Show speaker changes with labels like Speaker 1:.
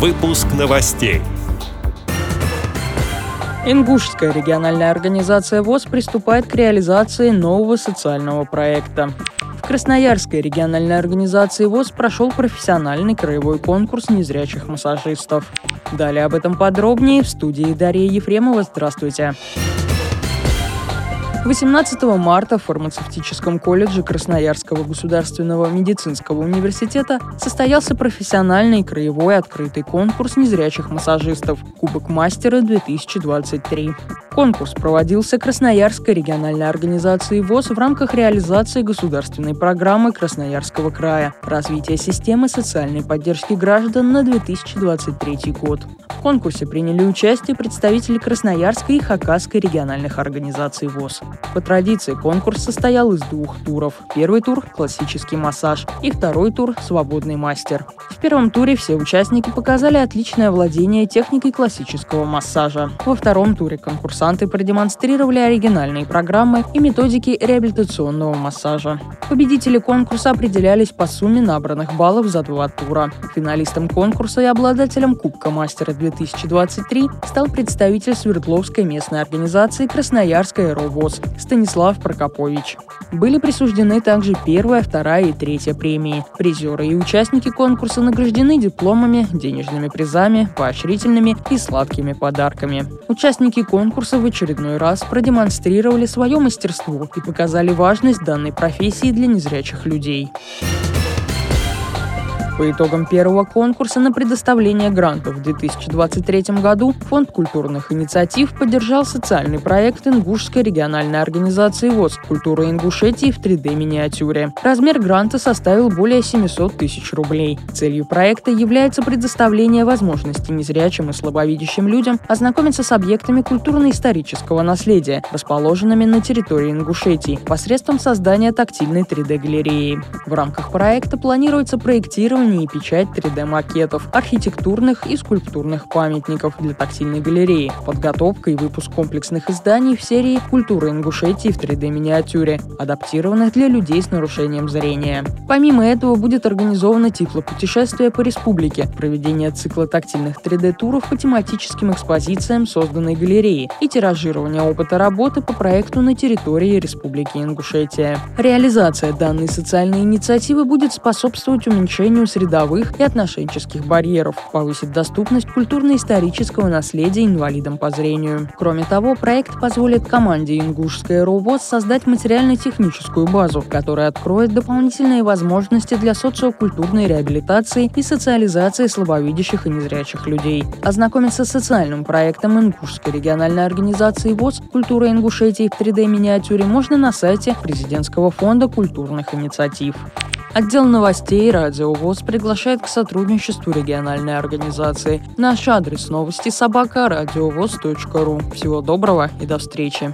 Speaker 1: Выпуск новостей.
Speaker 2: Ингушская региональная организация ВОЗ приступает к реализации нового социального проекта. В Красноярской региональной организации ВОЗ прошел профессиональный краевой конкурс незрячих массажистов. Далее об этом подробнее в студии Дарья Ефремова. Здравствуйте. Здравствуйте. 18 марта в фармацевтическом колледже Красноярского государственного медицинского университета состоялся профессиональный краевой открытый конкурс незрячих массажистов «Кубок мастера-2023». Конкурс проводился Красноярской региональной организацией ВОЗ в рамках реализации государственной программы Красноярского края «Развитие системы социальной поддержки граждан на 2023 год». В конкурсе приняли участие представители Красноярской и Хакасской региональных организаций ВОЗ. По традиции конкурс состоял из двух туров. Первый тур – классический массаж, и второй тур – свободный мастер. В первом туре все участники показали отличное владение техникой классического массажа. Во втором туре конкурсанты продемонстрировали оригинальные программы и методики реабилитационного массажа. Победители конкурса определялись по сумме набранных баллов за два тура. Финалистом конкурса и обладателем Кубка мастера 2023 стал представитель Свердловской местной организации Красноярская РОВОЗ Станислав Прокопович. Были присуждены также первая, вторая и третья премии. Призеры и участники конкурса награждены дипломами, денежными призами, поощрительными и сладкими подарками. Участники конкурса в очередной раз продемонстрировали свое мастерство и показали важность данной профессии для незрячих людей. По итогам первого конкурса на предоставление грантов в 2023 году Фонд культурных инициатив поддержал социальный проект Ингушской региональной организации ВОЗ «Культура Ингушетии в 3D-миниатюре». Размер гранта составил более 700 тысяч рублей. Целью проекта является предоставление возможности незрячим и слабовидящим людям ознакомиться с объектами культурно-исторического наследия, расположенными на территории Ингушетии, посредством создания тактильной 3D-галереи. В рамках проекта планируется проектирование создание и печать 3D-макетов, архитектурных и скульптурных памятников для тактильной галереи, подготовка и выпуск комплексных изданий в серии «Культура Ингушетии в 3D-миниатюре», адаптированных для людей с нарушением зрения. Помимо этого будет организовано тифлопутешествие по республике, проведение цикла тактильных 3D-туров по тематическим экспозициям созданной галереи и тиражирование опыта работы по проекту на территории Республики Ингушетия. Реализация данной социальной инициативы будет способствовать уменьшению среды средовых и отношенческих барьеров, повысит доступность культурно-исторического наследия инвалидам по зрению. Кроме того, проект позволит команде «Ингушская РОВОЗ» создать материально-техническую базу, которая откроет дополнительные возможности для социокультурной реабилитации и социализации слабовидящих и незрячих людей. Ознакомиться с социальным проектом Ингушской региональной организации ВОЗ «Культура Ингушетии в 3D-миниатюре» можно на сайте Президентского фонда культурных инициатив. Отдел новостей «Радио ВОЗ» приглашает к сотрудничеству региональной организации. Наш адрес новости собака ру. Всего доброго и до встречи.